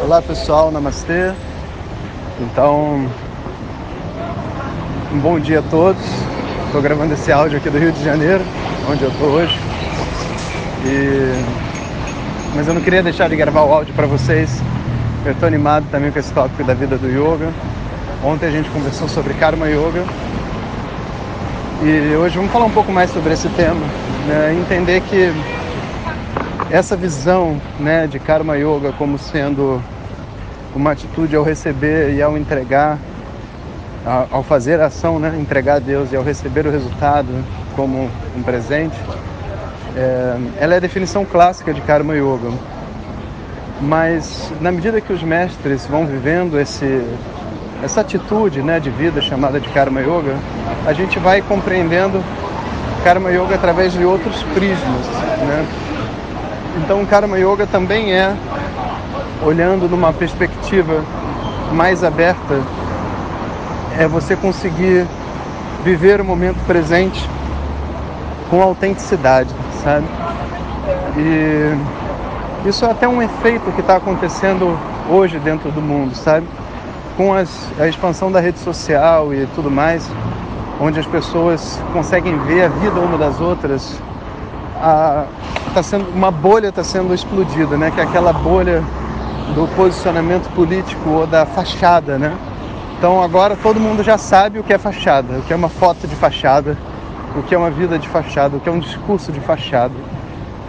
Olá pessoal, namastê. Então, um bom dia a todos. Estou gravando esse áudio aqui do Rio de Janeiro, onde eu estou hoje. E... Mas eu não queria deixar de gravar o áudio para vocês. Eu estou animado também com esse tópico da vida do yoga. Ontem a gente conversou sobre Karma Yoga. E hoje vamos falar um pouco mais sobre esse tema. Né? Entender que essa visão né, de Karma Yoga como sendo uma atitude ao receber e ao entregar, ao fazer a ação, né, entregar a Deus e ao receber o resultado como um presente, é, ela é a definição clássica de Karma Yoga. Mas na medida que os mestres vão vivendo esse, essa atitude né, de vida chamada de Karma Yoga, a gente vai compreendendo Karma Yoga através de outros prismas. Né? Então, Karma Yoga também é olhando numa perspectiva mais aberta, é você conseguir viver o momento presente com autenticidade, sabe? E isso é até um efeito que está acontecendo hoje dentro do mundo, sabe? Com as, a expansão da rede social e tudo mais, onde as pessoas conseguem ver a vida uma das outras a, tá sendo, uma bolha está sendo explodida, né? que é aquela bolha do posicionamento político ou da fachada. Né? Então agora todo mundo já sabe o que é fachada, o que é uma foto de fachada, o que é uma vida de fachada, o que é um discurso de fachada.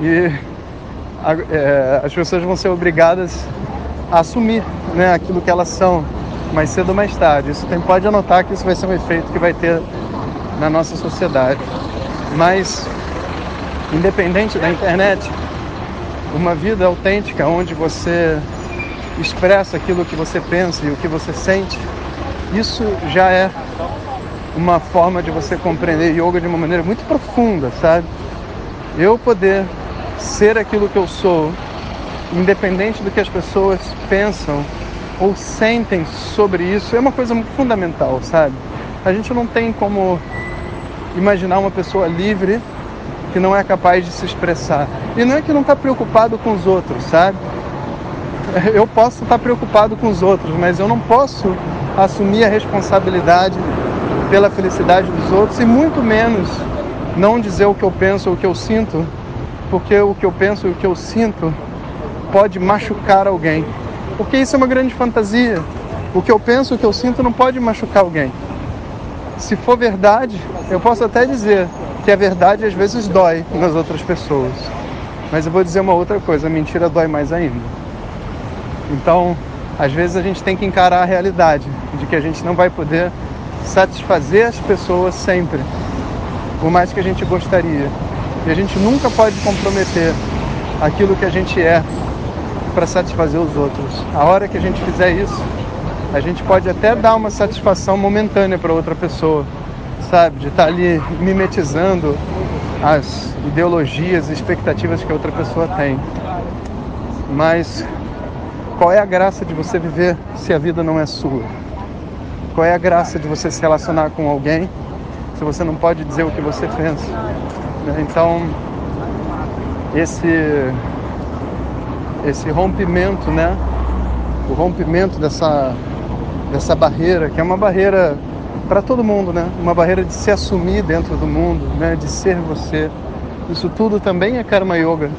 E a, é, as pessoas vão ser obrigadas a assumir né, aquilo que elas são mais cedo ou mais tarde. Isso tem, pode anotar que isso vai ser um efeito que vai ter na nossa sociedade. Mas independente da internet, uma vida autêntica onde você expressa aquilo que você pensa e o que você sente, isso já é uma forma de você compreender yoga de uma maneira muito profunda, sabe? Eu poder ser aquilo que eu sou, independente do que as pessoas pensam ou sentem sobre isso, é uma coisa fundamental, sabe? A gente não tem como imaginar uma pessoa livre que não é capaz de se expressar. E não é que não está preocupado com os outros, sabe? Eu posso estar tá preocupado com os outros, mas eu não posso assumir a responsabilidade pela felicidade dos outros e muito menos não dizer o que eu penso ou o que eu sinto, porque o que eu penso e o que eu sinto pode machucar alguém. Porque isso é uma grande fantasia. O que eu penso o que eu sinto não pode machucar alguém. Se for verdade, eu posso até dizer, que a verdade às vezes dói nas outras pessoas. Mas eu vou dizer uma outra coisa: a mentira dói mais ainda. Então, às vezes a gente tem que encarar a realidade de que a gente não vai poder satisfazer as pessoas sempre, por mais que a gente gostaria. E a gente nunca pode comprometer aquilo que a gente é para satisfazer os outros. A hora que a gente fizer isso, a gente pode até dar uma satisfação momentânea para outra pessoa, sabe? De estar tá ali mimetizando as ideologias e expectativas que a outra pessoa tem. Mas qual é a graça de você viver se a vida não é sua? Qual é a graça de você se relacionar com alguém se você não pode dizer o que você pensa? Então, esse esse rompimento, né? O rompimento dessa dessa barreira, que é uma barreira para todo mundo, né? Uma barreira de se assumir dentro do mundo, né? De ser você. Isso tudo também é karma yoga,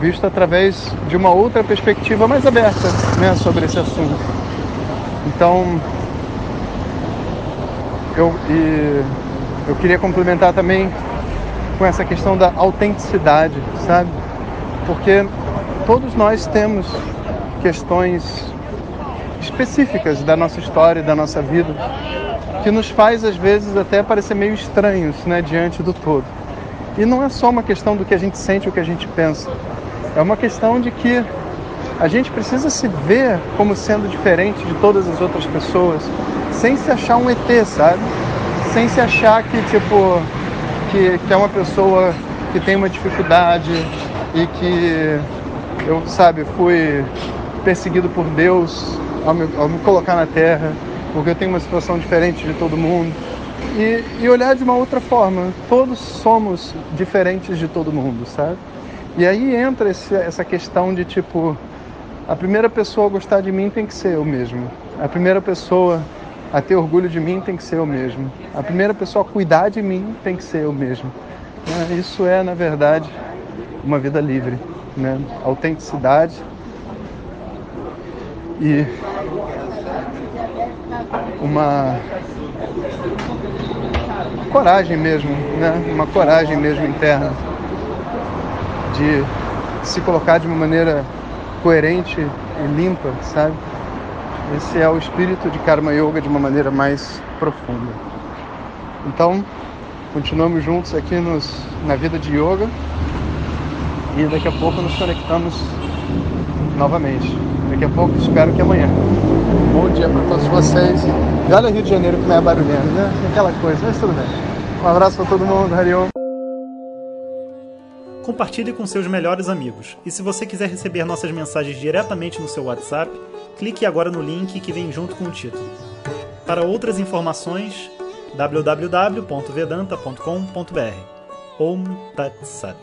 visto através de uma outra perspectiva mais aberta, né? Sobre esse assunto. Então, eu e eu queria complementar também com essa questão da autenticidade, sabe? Porque todos nós temos questões específicas da nossa história, da nossa vida, que nos faz às vezes até parecer meio estranhos né, diante do todo. E não é só uma questão do que a gente sente ou que a gente pensa, é uma questão de que a gente precisa se ver como sendo diferente de todas as outras pessoas, sem se achar um ET, sabe? Sem se achar que, tipo, que, que é uma pessoa que tem uma dificuldade e que eu, sabe, fui perseguido por Deus ao me, me colocar na terra, porque eu tenho uma situação diferente de todo mundo. E, e, olhar de uma outra forma. Todos somos diferentes de todo mundo, sabe? E aí entra esse, essa questão de tipo, a primeira pessoa a gostar de mim tem que ser eu mesmo. A primeira pessoa a ter orgulho de mim tem que ser eu mesmo. A primeira pessoa a cuidar de mim tem que ser eu mesmo. É, isso é, na verdade, uma vida livre, né? Autenticidade e uma coragem mesmo, né? Uma coragem mesmo interna de se colocar de uma maneira coerente e limpa, sabe? Esse é o espírito de Karma Yoga de uma maneira mais profunda. Então, continuamos juntos aqui nos, na vida de yoga e daqui a pouco nos conectamos novamente. Daqui a pouco, espero que amanhã. Bom dia para todos vocês. E olha Rio de Janeiro como é barulhento, né? Aquela coisa, mas tudo bem. Um abraço para todo mundo, Harion compartilhe com seus melhores amigos. E se você quiser receber nossas mensagens diretamente no seu WhatsApp, clique agora no link que vem junto com o título. Para outras informações, www.vedanta.com.br. Om Tat Sat.